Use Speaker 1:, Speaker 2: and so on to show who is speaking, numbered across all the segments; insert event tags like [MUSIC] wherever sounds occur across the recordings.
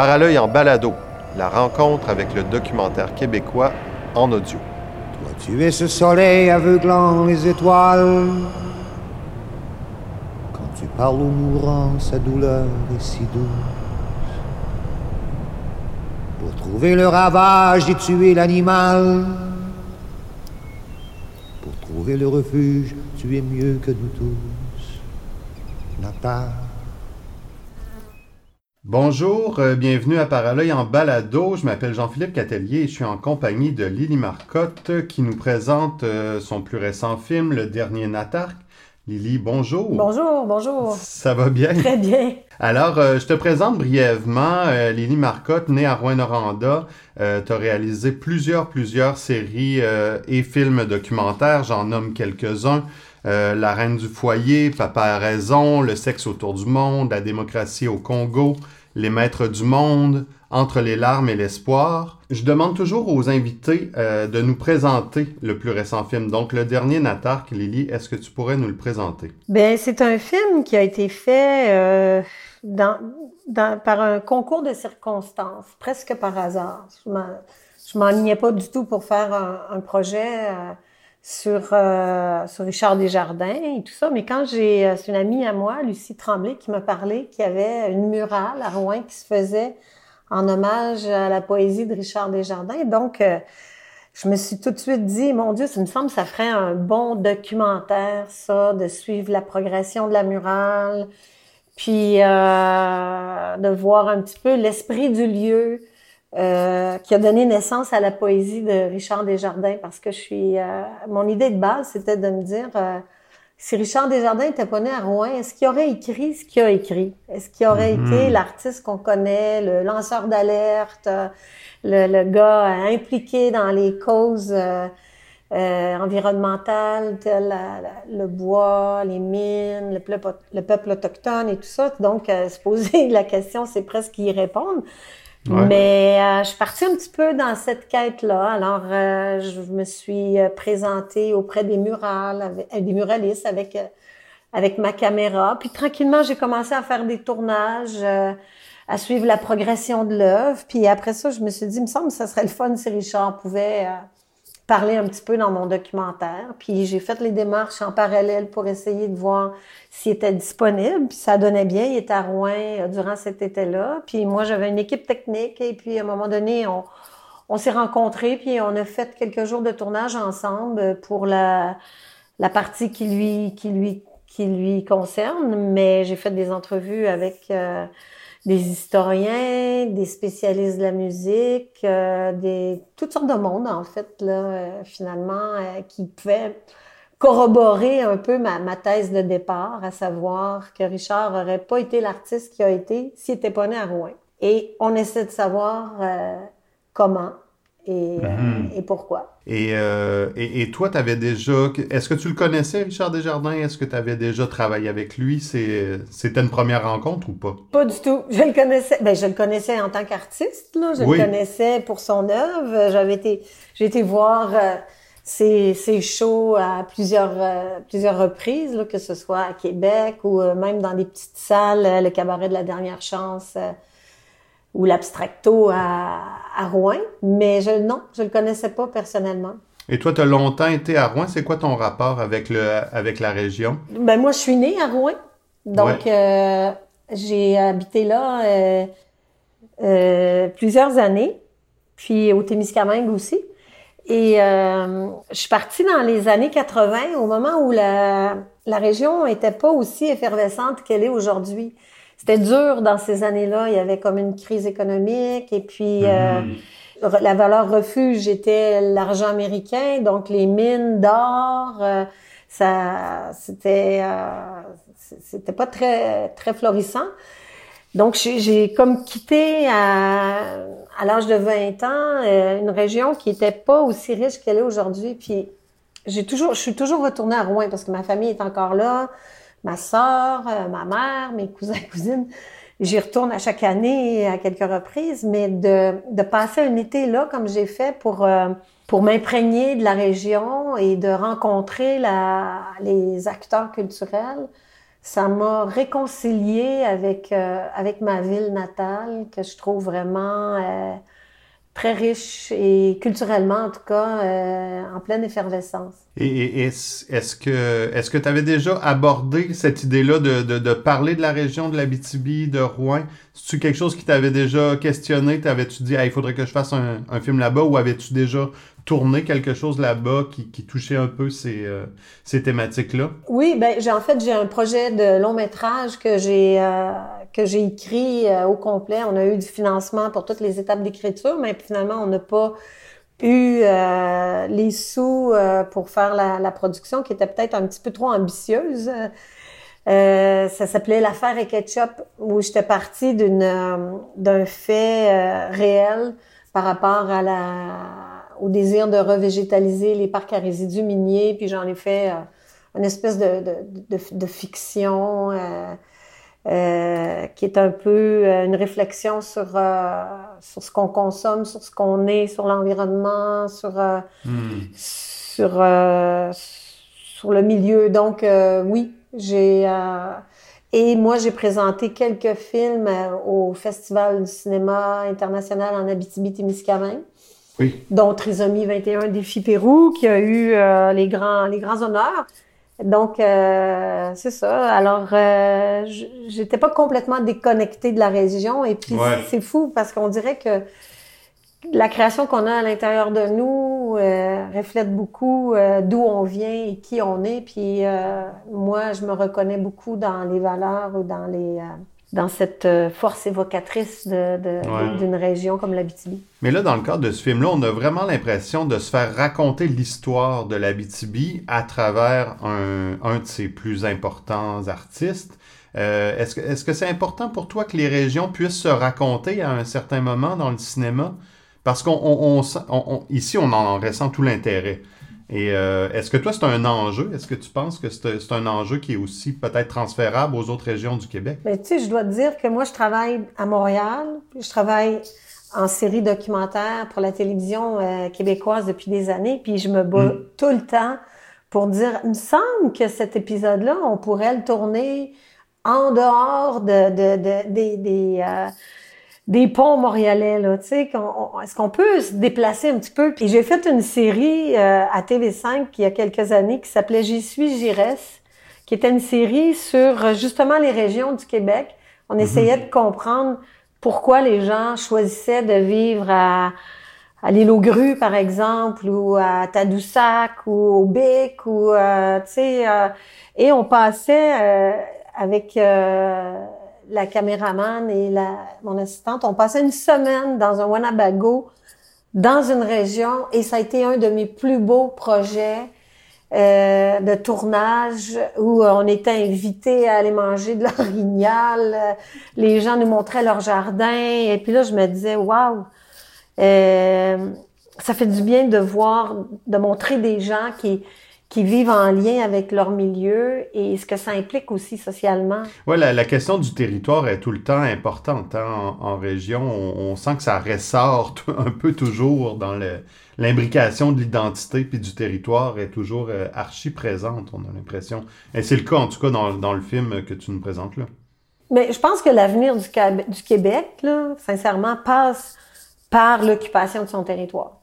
Speaker 1: Paralœil en balado, la rencontre avec le documentaire québécois en audio.
Speaker 2: Toi, tu es ce soleil aveuglant les étoiles. Quand tu parles aux mourants, sa douleur est si douce. Pour trouver le ravage et tuer l'animal. Pour trouver le refuge, tu es mieux que nous tous.
Speaker 1: Bonjour, euh, bienvenue à Paralœil en balado. Je m'appelle Jean-Philippe Catelier et je suis en compagnie de Lily Marcotte qui nous présente euh, son plus récent film, Le Dernier Natarque. Lily, bonjour.
Speaker 3: Bonjour, bonjour.
Speaker 1: Ça va bien?
Speaker 3: Très bien.
Speaker 1: Alors, euh, je te présente brièvement euh, Lily Marcotte, née à Rouen-Noranda. Euh, tu as réalisé plusieurs, plusieurs séries euh, et films documentaires. J'en nomme quelques-uns. Euh, La Reine du foyer, Papa a raison, Le sexe autour du monde, La démocratie au Congo, Les maîtres du monde, Entre les larmes et l'espoir. Je demande toujours aux invités euh, de nous présenter le plus récent film. Donc, le dernier Natarque, Lily, est-ce que tu pourrais nous le présenter?
Speaker 3: Ben, c'est un film qui a été fait euh, par un concours de circonstances, presque par hasard. Je m'en- je m'enlignais pas du tout pour faire un, un projet euh, sur, euh, sur Richard Desjardins et tout ça, mais quand j'ai, euh, c'est une amie à moi, Lucie Tremblay, qui m'a parlé qu'il y avait une murale à Rouen qui se faisait en hommage à la poésie de Richard Desjardins. Donc, euh, je me suis tout de suite dit, mon Dieu, ça me semble ça ferait un bon documentaire, ça, de suivre la progression de la murale, puis euh, de voir un petit peu l'esprit du lieu euh, qui a donné naissance à la poésie de Richard Desjardins, parce que je suis, euh, mon idée de base, c'était de me dire, euh, si Richard Desjardins était pas né à Rouen, est-ce qu'il aurait écrit ce qu'il a écrit? Est-ce qu'il aurait
Speaker 1: Mhm.
Speaker 3: été l'artiste qu'on connaît, le lanceur d'alerte, euh, le, le gars euh, impliqué dans les causes euh, euh, environnementales, telles la- la- le bois, les mines, le peuple, le peuple autochtone et tout ça? Donc, euh, se poser [LAUGHS] la question, c'est presque y répondre. Mais euh, je suis partie un petit peu dans cette quête-là. Alors, euh, je me suis euh, présentée auprès des murales, euh, des muralistes avec euh, avec ma caméra. Puis tranquillement, j'ai commencé à faire des tournages, euh, à suivre la progression de l'œuvre. Puis après ça, je me suis dit, il me semble que ça serait le fun si Richard pouvait parler un petit peu dans mon documentaire. Puis j'ai fait les démarches en parallèle pour essayer de voir s'il était disponible. Puis ça donnait bien. Il était à Rouen euh, durant cet été-là. Puis moi, j'avais une équipe technique. Et puis à un moment donné, on, on s'est rencontrés. Puis on a fait quelques jours de tournage ensemble pour la, la partie qui lui, qui lui, qui lui concerne. Mais j'ai fait des entrevues avec euh, des historiens, des spécialistes de la musique, euh, des toutes sortes de monde en fait là euh, finalement euh, qui pouvaient corroborer un peu ma, ma thèse de départ, à savoir que Richard aurait pas été l'artiste qu'il a été s'il était pas né à Rouen. Et on essaie de savoir euh, comment et,
Speaker 1: Mhm.
Speaker 3: et pourquoi?
Speaker 1: Et, euh, et, et toi, tu avais déjà. Est-ce que tu le connaissais, Richard Desjardins? Est-ce que tu avais déjà travaillé avec lui? C'était une première rencontre ou pas?
Speaker 3: Pas du tout. Je le connaissais. Ben, je le connaissais en tant qu'artiste. Là, je
Speaker 1: Oui.
Speaker 3: le connaissais pour son œuvre. J'avais été, j'ai été voir euh, ses, ses shows à plusieurs euh, plusieurs reprises, là, que ce soit à Québec ou même dans des petites salles, le cabaret de la dernière chance ou l'abstracto à, à Rouen. Mais je non, je le connaissais pas personnellement.
Speaker 1: Et toi, tu as longtemps été à Rouen. C'est quoi ton rapport avec, le, avec la région?
Speaker 3: Ben moi, je suis née à Rouen, donc euh, j'ai habité là euh, euh, plusieurs années, puis au Témiscamingue aussi. Et je suis partie dans les années 80, au moment où la, la région était pas aussi effervescente qu'elle est aujourd'hui. C'était dur dans ces années-là. Il y avait comme une crise économique et puis euh,
Speaker 1: Mhm.
Speaker 3: re- la valeur refuge était l'argent américain, donc les mines d'or, euh, ça, c'était, euh, c'était pas très très florissant. Donc j'ai, comme quitté à, à l'âge de 20 ans euh, une région qui était pas aussi riche qu'elle est aujourd'hui. Puis j'ai toujours, je suis toujours retournée à Rouen parce que ma famille est encore là, ma sœur, euh, ma mère, mes cousins, [LAUGHS] cousines. J'y retourne à chaque année à quelques reprises, mais de, de passer un été là comme j'ai fait pour euh, pour m'imprégner de la région et de rencontrer la, les acteurs culturels, ça m'a réconcilié avec, euh, avec ma ville natale, que je trouve vraiment euh, très riche et culturellement, en tout cas, euh, en pleine effervescence.
Speaker 1: Et, est-ce que est-ce que tu avais déjà abordé cette idée-là de, de, de, parler de la région de l'Abitibi, de Rouen? C'est-tu quelque chose qui t'avait déjà questionné? T'avais-tu dit, il faudrait que je fasse un, un film là-bas ou avais-tu déjà tourné quelque chose là-bas qui, touchait un peu ces, euh, ces thématiques-là?
Speaker 3: Oui, ben j'ai en fait j'ai un projet de long métrage que j'ai euh, que j'ai écrit euh, au complet. On a eu du financement pour toutes les étapes d'écriture, mais finalement on n'a pas eu les sous pour faire la, production qui était peut-être un petit peu trop ambitieuse. Ça s'appelait l'affaire et ketchup où j'étais partie d'une d'un fait réel par rapport à la au désir de revégétaliser les parcs à résidus miniers puis j'en ai fait une espèce de de, de, de fiction euh, qui est un peu euh, une réflexion sur euh, sur ce qu'on consomme, sur ce qu'on est, sur l'environnement, sur hmm. sur sur le milieu. Donc oui, j'ai et moi j'ai présenté quelques films au Festival du cinéma international en Abitibi-Témiscamingue.
Speaker 1: Oui.
Speaker 3: dont Trisomie 21 Défi Pérou, qui a eu les grands les grands honneurs. Donc, euh, c'est ça. Alors, euh, j'étais pas complètement déconnectée de la région. Et puis, c'est fou parce qu'on dirait que la création qu'on a à l'intérieur de nous euh, reflète beaucoup euh, d'où on vient et qui on est. Puis, euh, moi, je me reconnais beaucoup dans les valeurs ou dans les dans cette euh, force évocatrice de, d'une région comme l'Abitibi.
Speaker 1: Mais là, dans le cadre de ce film-là, on a vraiment l'impression de se faire raconter l'histoire de l'Abitibi à travers un, un, de ses plus importants artistes. Euh, est-ce, que, c'est important pour toi que les régions puissent se raconter à un certain moment dans le cinéma? Parce qu'on on, on, ici, on en ressent tout l'intérêt. Et euh, est-ce que toi, c'est un enjeu? Est-ce que tu penses que c'est un enjeu qui est aussi peut-être transférable aux autres régions du Québec?
Speaker 3: Mais tu sais, je dois te dire que moi, je travaille à Montréal, je travaille en série documentaire pour la télévision euh, québécoise depuis des années, puis je me bats hmm. tout le temps pour dire, il me semble que cet épisode-là, on pourrait le tourner en dehors de, de, de des, des euh, des ponts montréalais, là, tu sais, est-ce qu'on peut se déplacer un petit peu? Puis j'ai fait une série euh, à TV5 il y a quelques années qui s'appelait J'y suis, j'y reste, qui était une série sur euh, justement les régions du Québec. On mhm. essayait de comprendre pourquoi les gens choisissaient de vivre à, à l'île aux Grues, par exemple, ou à Tadoussac, ou au Bic, ou, euh, tu sais, et on passait avec la caméraman et la, mon assistante, on passait une semaine dans un Wanabago, dans une région, et ça a été un de mes plus beaux projets euh, de tournage où on était invités à aller manger de l'orignal. Les gens nous montraient leur jardin, et puis là, je me disais, waouh, euh, ça fait du bien de voir, de montrer des gens qui qui vivent en lien avec leur milieu et ce que ça implique aussi socialement.
Speaker 1: Oui, la, la, question du territoire est tout le temps importante. Hein? En, en, région, on, on, sent que ça ressort un peu toujours dans l'imbrication de l'identité puis du territoire est toujours euh, archi présente, on a l'impression. Et c'est le cas, en tout cas, dans, dans, le film que tu nous présentes là.
Speaker 3: Mais je pense que l'avenir du, du Québec, là, sincèrement, passe par l'occupation de son territoire.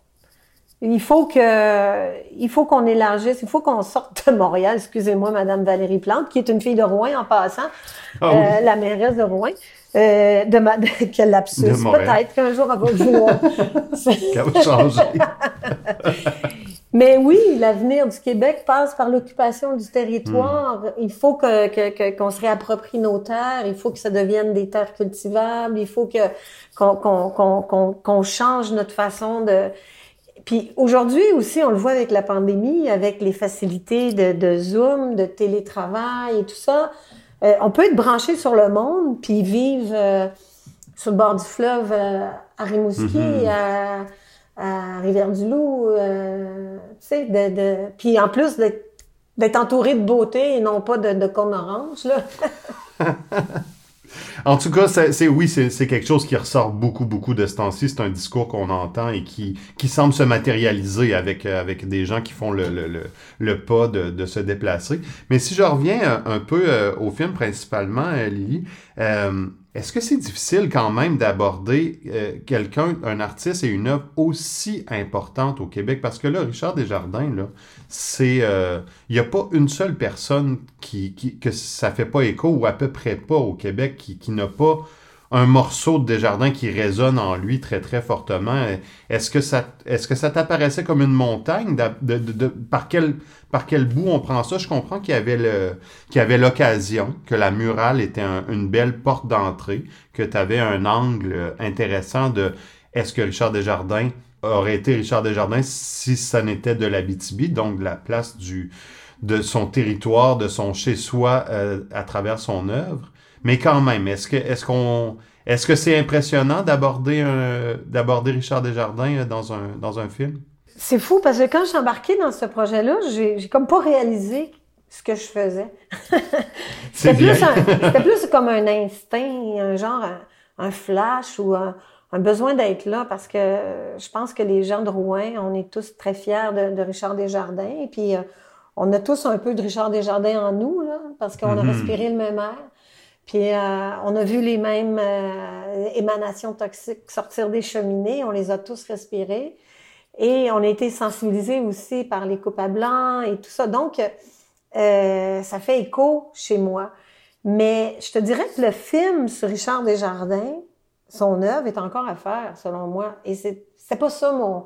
Speaker 3: Il faut que, il faut qu'on élargisse, il faut qu'on sorte de Montréal. Excusez-moi, Madame Valérie Plante, qui est une fille de Rouen en passant, ah oui. euh, la mairesse de Rouen. Euh, de ma, [LAUGHS] quel lapsus. Peut-être qu'un jour elle va jouer. [LAUGHS]
Speaker 1: Qu'elle va changer. [LAUGHS]
Speaker 3: Mais oui, l'avenir du Québec passe par l'occupation du territoire. Hmm. Il faut que, que, qu'on se réapproprie nos terres. Il faut que ça devienne des terres cultivables. Il faut que qu'on, qu'on, qu'on, qu'on change notre façon de puis aujourd'hui aussi, on le voit avec la pandémie, avec les facilités de, de Zoom, de télétravail et tout ça. Euh, on peut être branché sur le monde, puis vivre euh, sur le bord du fleuve euh, à Rimouski, mm-hmm. à, à Rivière-du-Loup, tu sais, de, de, puis en plus d'être entouré de beauté et non pas de, de cône orange, là. [LAUGHS]
Speaker 1: En tout cas, c'est oui, c'est quelque chose qui ressort beaucoup, beaucoup de ce temps-ci. C'est un discours qu'on entend et qui, qui semble se matérialiser avec, euh, avec des gens qui font le, le, le, pas de, de, se déplacer. Mais si je reviens un, peu euh, au film principalement, euh, Lily, euh, est-ce que c'est difficile quand même d'aborder euh, quelqu'un, un artiste et une œuvre aussi importante au Québec? Parce que là, Richard Desjardins, là, c'est. Il euh, n'y a pas une seule personne qui, qui, que ça fait pas écho ou à peu près pas au Québec qui n'a pas un morceau de Desjardins qui résonne en lui très très fortement. Est-ce que ça est-ce que ça t'apparaissait comme une montagne? De, de, par quel par quel bout on prend ça? Je comprends qu'il y avait le qu'il y avait l'occasion, que la murale était une belle porte d'entrée, que tu avais un angle intéressant de est-ce que Richard Desjardins aurait été Richard Desjardins si ça n'était de l'Abitibi, donc de la place du de son territoire, de son chez-soi euh, à travers son œuvre. Mais quand même, est-ce que est-ce qu'on est-ce que c'est impressionnant d'aborder un d'aborder Richard Desjardins euh, dans un dans un film?
Speaker 3: C'est fou parce que quand je suis embarquée dans ce projet-là, j'ai j'ai comme pas réalisé ce que je faisais. [LAUGHS] c'était plus c'était plus comme un instinct, un genre un, un flash ou un, un besoin d'être là parce que je pense que les gens de Rouen, on est tous très fiers de, de Richard Desjardins et puis euh, on a tous un peu de Richard Desjardins en nous là parce qu'on mm -hmm. a
Speaker 1: Mhm.
Speaker 3: respiré le même air. Puis euh, on a vu les mêmes euh, émanations toxiques sortir des cheminées, on les a tous respirées. Et on a été sensibilisés aussi par les coupes à blanc et tout ça. Donc, euh, ça fait écho chez moi. Mais je te dirais que le film sur Richard Desjardins, son œuvre est encore à faire, selon moi. Et c'est pas ça mon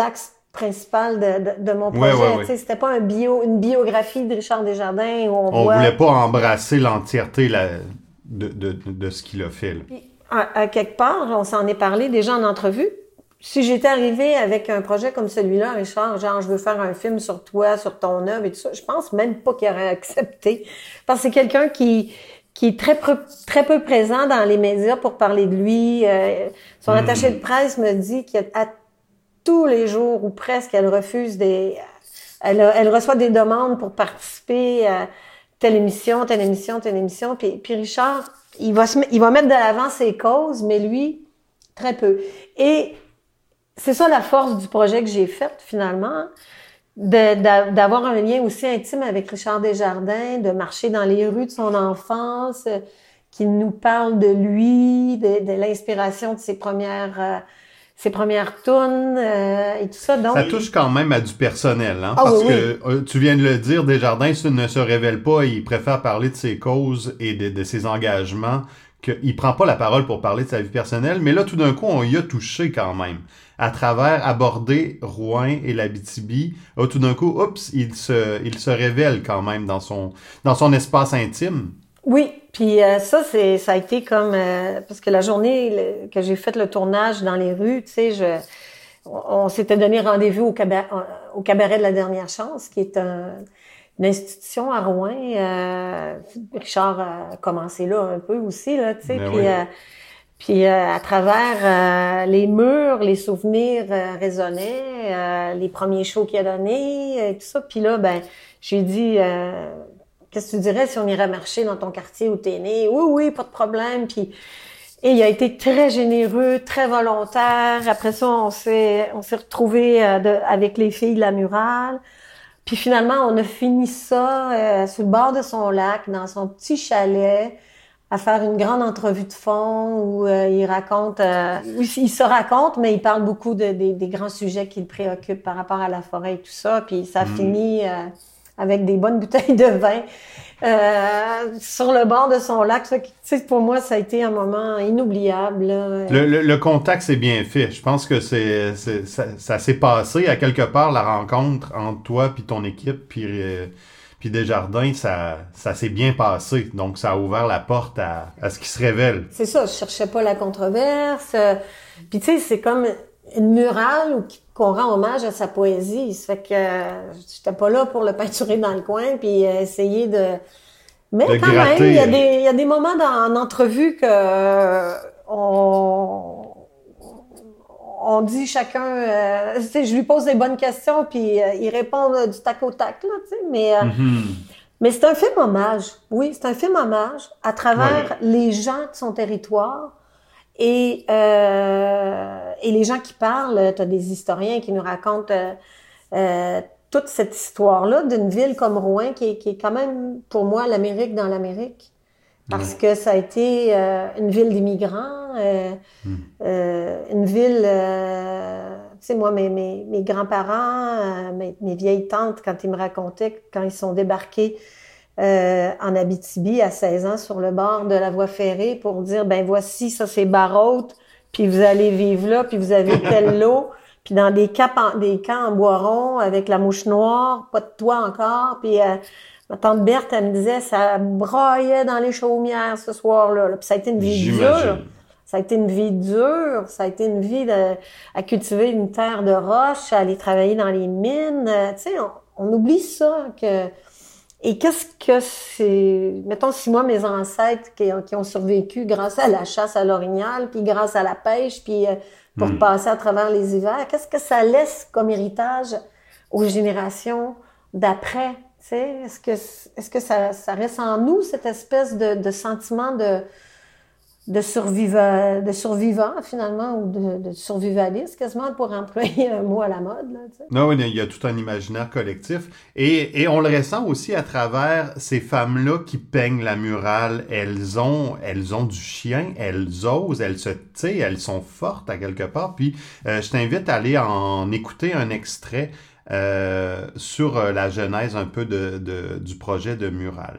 Speaker 3: l'axe principal de, de, de, mon projet.
Speaker 1: Ouais, ouais, ouais.
Speaker 3: C'était pas un bio, une biographie de Richard Desjardins où on,
Speaker 1: on
Speaker 3: voit...
Speaker 1: voulait pas embrasser l'entièreté de, ce qu'il a fait.
Speaker 3: À, à, quelque part, on s'en est parlé déjà en entrevue. Si j'étais arrivée avec un projet comme celui-là, Richard, genre je veux faire un film sur toi, sur ton œuvre et tout ça, je pense même pas qu'il aurait accepté. Parce que c'est quelqu'un qui qui est très peu, très peu présent dans les médias pour parler de lui. Euh, son mmh. attaché de presse me dit qu'à tous les jours ou presque, elle refuse des, elle, elle, reçoit des demandes pour participer à telle émission, telle émission, telle émission. Puis, puis Richard, il va il va mettre de l'avant ses causes, mais lui, très peu. Et c'est ça la force du projet que j'ai fait finalement, d'avoir un lien aussi intime avec Richard Desjardins, de marcher dans les rues de son enfance, euh, qu'il nous parle de lui, de, de l'inspiration de ses premières euh, ses premières tunes euh, et tout ça. Donc,
Speaker 1: ça touche quand même à du personnel, hein, oh, parce oui, que oui. tu viens de le dire, Desjardins ne se révèle pas, il préfère parler de ses causes et de, de ses engagements. qu'il prend pas la parole pour parler de sa vie personnelle, mais là, tout d'un coup, on y a touché quand même. À travers aborder Rouen et l'Abitibi, oh, tout d'un coup, oups, il se, il se révèle quand même dans son, dans son espace intime.
Speaker 3: Oui, puis euh, ça, c'est, ça a été comme euh, parce que la journée le, que j'ai fait le tournage dans les rues, tu sais, je, on, on s'était donné rendez-vous au cabaret, au cabaret de la dernière chance, qui est un, une institution à Rouen. Euh, Richard a commencé là un peu aussi, là, tu sais,
Speaker 1: Ben
Speaker 3: puis.
Speaker 1: oui.
Speaker 3: Puis euh, à travers euh, les murs, les souvenirs euh, résonnaient, les premiers shows qu'il a donnés, et tout ça. Puis là, ben, j'ai dit, qu'est-ce que tu dirais si on irait marcher dans ton quartier où t'es né? Oui, oui, pas de problème. Puis et il a été très généreux, très volontaire. Après ça, on s'est on s'est retrouvés avec les filles de la murale. Puis finalement, on a fini ça sur le bord de son lac, dans son petit chalet à faire une grande entrevue de fond où euh, il raconte, euh, il se raconte, mais il parle beaucoup de, de des grands sujets qui le préoccupent par rapport à la forêt et tout ça. Puis ça
Speaker 1: Mm.
Speaker 3: finit euh, avec des bonnes bouteilles de vin euh, sur le bord de son lac. Ça, tu sais, pour moi, ça a été un moment inoubliable.
Speaker 1: Le, le, le contact, c'est bien fait. Je pense que c'est, ça, ça s'est passé à quelque part la rencontre entre toi puis ton équipe puis euh, puis Desjardins, ça, ça s'est bien passé. Donc, ça a ouvert la porte à, à ce qui se révèle.
Speaker 3: C'est ça, je cherchais pas la controverse. Euh, Puis tu sais, c'est comme une murale où qu'on rend hommage à sa poésie. Ça fait que euh, j'étais pas là pour le peinturer dans le coin puis euh, essayer de... Mais
Speaker 1: De
Speaker 3: quand
Speaker 1: gratter.
Speaker 3: même, il y, a des, il y a des moments dans, en entrevue que euh, on, on dit chacun... euh, tu sais, je lui pose des bonnes questions puis il répond du tac au tac, là, tu sais. Mais,
Speaker 1: Mhm.
Speaker 3: Mais c'est un film hommage. Oui, c'est un film hommage à travers les gens de son territoire et, euh, et les gens qui parlent. Tu as des historiens qui nous racontent euh, euh, toute cette histoire-là d'une ville comme Rouen qui est, qui est quand même, pour moi, l'Amérique dans l'Amérique. Parce que ça a été euh, une ville d'immigrants, euh,
Speaker 1: Hmm.
Speaker 3: une ville, euh, tu sais, moi, mes, mes, mes grands-parents, euh, mes, mes vieilles tantes, quand ils me racontaient, quand ils sont débarqués euh, en Abitibi à 16 ans sur le bord de la voie ferrée pour dire, ben voici, ça c'est Barraute, puis vous allez vivre là, puis vous avez tel [LAUGHS] lot, puis dans des, camps en, des camps en bois rond avec la mouche noire, pas de toit encore, puis... Euh, Ma tante Berthe, elle me disait, ça broyait dans les chaumières ce soir-là. là. Puis ça a été une vie dure. Ça a été une vie dure. Ça a été une vie de, à cultiver une terre de roche, à aller travailler dans les mines. Euh, Tu sais, on, on oublie ça. Que... Et qu'est-ce que c'est... Mettons, si moi, mes ancêtres qui, ont- qui ont survécu grâce à la chasse à l'orignal, puis grâce à la pêche, puis euh, pour
Speaker 1: Mm.
Speaker 3: passer à travers les hivers, qu'est-ce que ça laisse comme héritage aux générations d'après? Tu sais, Est-ce que, est-ce que ça, ça reste en nous, cette espèce de, de sentiment de, de, survivant, de survivant, finalement, ou de, de survivaliste, quasiment, pour employer [LAUGHS] un mot à la mode? Là?
Speaker 1: Non, oui, il y a tout un imaginaire collectif. Et, et on le ressent aussi à travers ces femmes-là qui peignent la murale. Elles ont, elles ont du chien, elles osent, elles se, sais, elles sont fortes à quelque part. Puis euh, je t'invite à aller en écouter un extrait euh, sur euh, la genèse un peu de, de- du projet de murale.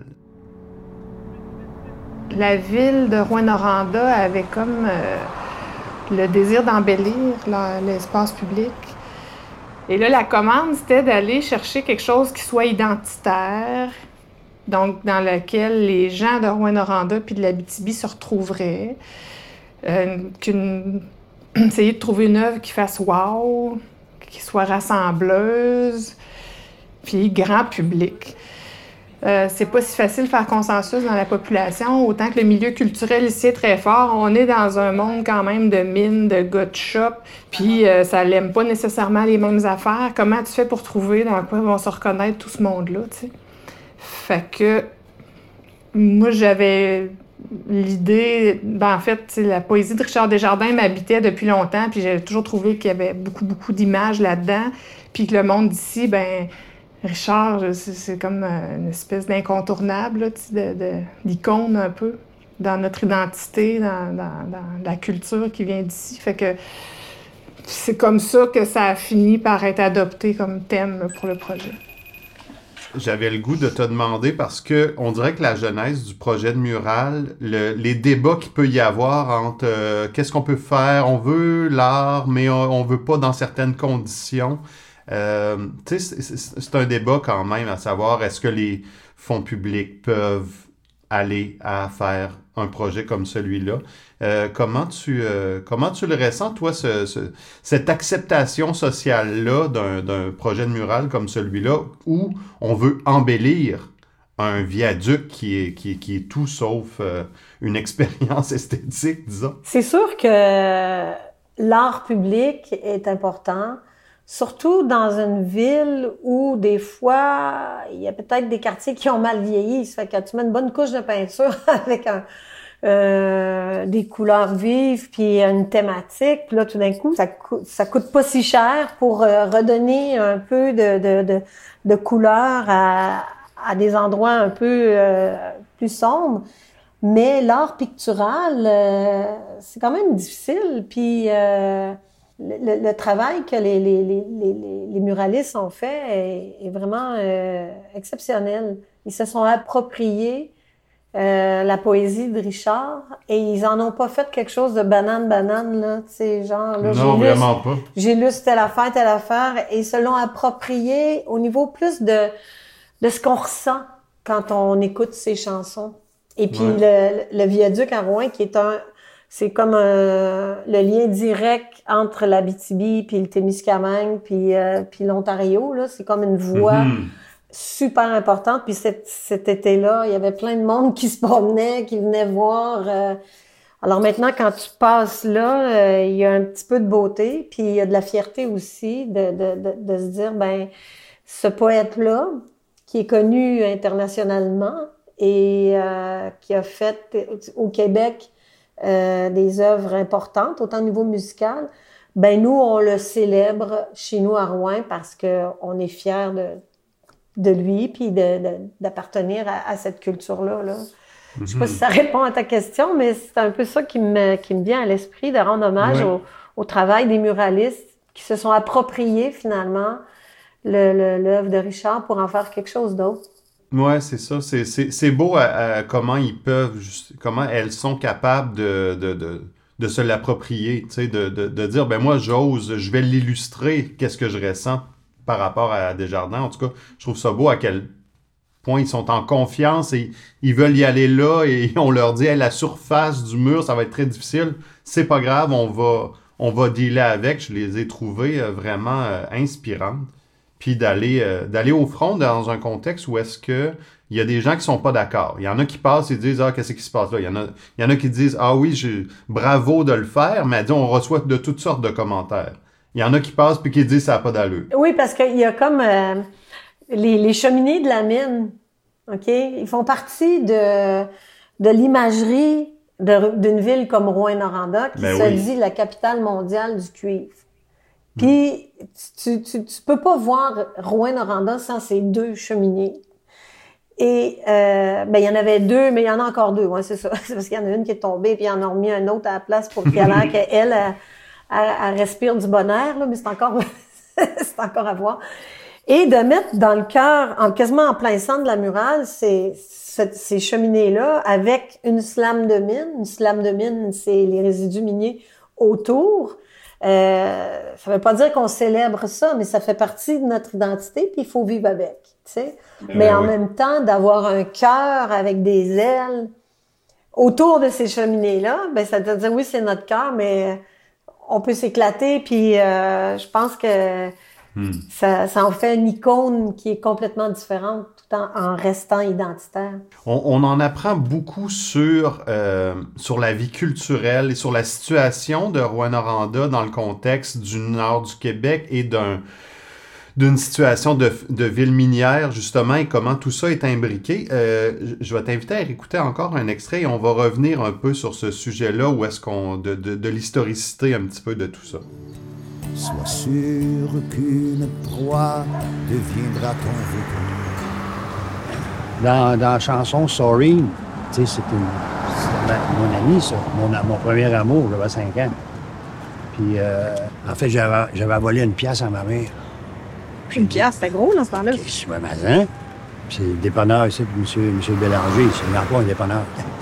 Speaker 4: La ville de Rouen-Noranda avait comme euh, le désir d'embellir l'espace public. Et là, la commande, c'était d'aller chercher quelque chose qui soit identitaire, donc dans lequel les gens de Rouen-Noranda puis de l'Abitibi se retrouveraient. Euh, [CLEARS THROAT] essayer de trouver une œuvre qui fasse wow, qui soit rassembleuse, puis grand public. Euh, c'est pas si facile de faire consensus dans la population, autant que le milieu culturel ici est très fort. On est dans un monde quand même de mines, de gars shop, puis euh, ça l'aime pas nécessairement les mêmes affaires. Comment tu fais pour trouver dans quoi vont se reconnaître tout ce monde-là, tu? Fait que moi, j'avais l'idée, ben, en fait, la poésie de Richard Desjardins m'habitait depuis longtemps, puis j'avais toujours trouvé qu'il y avait beaucoup, beaucoup d'images là-dedans, puis que le monde d'ici, ben, Richard, c'est comme une espèce d'incontournable, d'icône un peu dans notre identité, dans, la culture qui vient d'ici. Fait que c'est comme ça que ça a fini par être adopté comme thème pour le projet.
Speaker 1: J'avais le goût de te demander parce que on dirait que la genèse du projet de mural, le- les débats qu'il peut y avoir entre euh, qu'est-ce qu'on peut faire, on veut l'art, mais on, on veut pas dans certaines conditions. Euh, c'est- un débat quand même à savoir est-ce que les fonds publics peuvent aller à faire un projet comme celui-là? Euh, comment tu euh, comment tu le ressens toi ce- ce- cette acceptation sociale-là d'un, projet de mural comme celui-là, où on veut embellir un viaduc qui est, qui qui est tout sauf une [LAUGHS] expérience esthétique, disons?
Speaker 3: C'est sûr que l'art public est important, surtout dans une ville où des fois, il y a peut-être des quartiers qui ont mal vieilli. Ça fait que tu mets une bonne couche de peinture [LAUGHS] avec un, euh, des couleurs vives puis une thématique, là tout d'un coup ça coûte ça coûte pas si cher pour euh, redonner un peu de de, de, de couleur à, à des endroits un peu euh, plus sombres. Mais l'art pictural, euh, c'est quand même difficile. Puis euh, le, le- travail que les, les, les, les, les muralistes ont fait est, est vraiment euh, exceptionnel. Ils se sont appropriés euh, la poésie de Richard et ils en ont pas fait quelque chose de banane banane là, tu sais genre là
Speaker 1: non,
Speaker 3: lu-
Speaker 1: vraiment pas.
Speaker 3: j'ai lu telle affaire, telle affaire, et ils se l'ont approprié au niveau plus de, de ce qu'on ressent quand on écoute ces chansons. Et puis
Speaker 1: Ouais.
Speaker 3: le, le viaduc à Rouen, qui est un, c'est comme un- le lien direct entre l'Abitibi, puis le Témiscamingue, puis, euh, puis l'Ontario, là, c'est comme une voie
Speaker 1: Mhm.
Speaker 3: super importante. Puis cet, cet été-là, il y avait plein de monde qui se promenait, qui venait voir. euh. Alors maintenant, quand tu passes là, euh, il y a un petit peu de beauté, puis il y a de la fierté aussi de, de, de, de se dire, ben, ce poète-là, qui est connu internationalement et euh, qui a fait au Québec euh, des œuvres importantes, autant au niveau musical, ben nous, on le célèbre chez nous à Rouen parce qu'on est fiers de, de lui puis d'appartenir à, à, cette culture-là. Là. Je sais pas si ça répond à ta question, mais c'est un peu ça qui me, qui me vient à l'esprit, de rendre hommage au, au, travail des muralistes qui se sont appropriés finalement l'œuvre de Richard pour en faire quelque chose d'autre.
Speaker 1: Ouais, c'est ça. C'est beau à, comment ils peuvent, comment elles sont capables de, de, de, de se l'approprier, de, de, dire, ben moi, j'ose, je vais l'illustrer, qu'est-ce que je ressens par rapport à Desjardins. En tout cas, je trouve ça beau à quel point ils sont en confiance et ils veulent y aller là et [LAUGHS] on leur dit, la surface du mur, ça va être très difficile. C'est pas grave, on va, on va dealer avec. Je les ai trouvées euh, vraiment euh, inspirantes puis d'aller euh, d'aller au front dans un contexte où est-ce que il y a des gens qui sont pas d'accord. Il y en a qui passent et disent ah qu'est-ce qui se passe là? Il y en a il y en a qui disent ah oui je, bravo de le faire, mais on reçoit de toutes sortes de commentaires. Il y en a qui passent puis qui disent ça n'a pas d'allure.
Speaker 3: Oui parce qu'il y a comme euh, les, les cheminées de la mine, ok, ils font partie de de l'imagerie d'une ville comme Rouen-Noranda qui ben se dit la capitale mondiale du cuivre. Puis, tu, tu, tu, peux pas voir Rouen-Noranda sans ces deux cheminées. Et euh, ben, il y en avait deux, mais il y en a encore deux, ouais, c'est ça. [LAUGHS] C'est parce qu'il y en a une qui est tombée, puis il en a remis un autre à la place pour qu'elle elle, elle, respire du bon air, là, mais c'est encore, [LAUGHS] c'est encore à voir. Et de mettre dans le cœur, en, quasiment en plein centre de la murale, ces, ces cheminées-là avec une slame de mine. Une slame de mine, c'est les résidus miniers autour. Euh, ça veut pas dire qu'on célèbre ça, mais ça fait partie de notre identité, puis il faut vivre avec. Tu sais? Ben mais en même temps, d'avoir un cœur avec des ailes autour de ces cheminées-là, ben ça veut dire oui, c'est notre cœur, mais on peut s'éclater, puis euh, je pense que Hmm. Ça, en fait une icône qui est complètement différente tout en, restant identitaire.
Speaker 1: On, en apprend beaucoup sur, euh, sur la vie culturelle et sur la situation de Rouen-Noranda dans le contexte du nord du Québec et d'un d'une situation de, de, ville minière, justement, et comment tout ça est imbriqué. Euh, je vais t'inviter à écouter encore un extrait et on va revenir un peu sur ce sujet-là, où est-ce qu'on... de, de, de l'historicité un petit peu de tout ça.
Speaker 2: Sois sûr qu'une proie deviendra ton Dans, dans la chanson Sorry, tu sais, c'est mon ami, ça, mon, mon premier amour, j'avais 5 ans. Puis, euh, en fait, j'avais volé une pièce à ma mère.
Speaker 3: Puis, une pièce, c'était gros dans ce temps-là?
Speaker 2: Je suis mazin. C'est le dépanneur ici, M. Monsieur, monsieur Bélanger, c'est encore un dépanneur. [LAUGHS]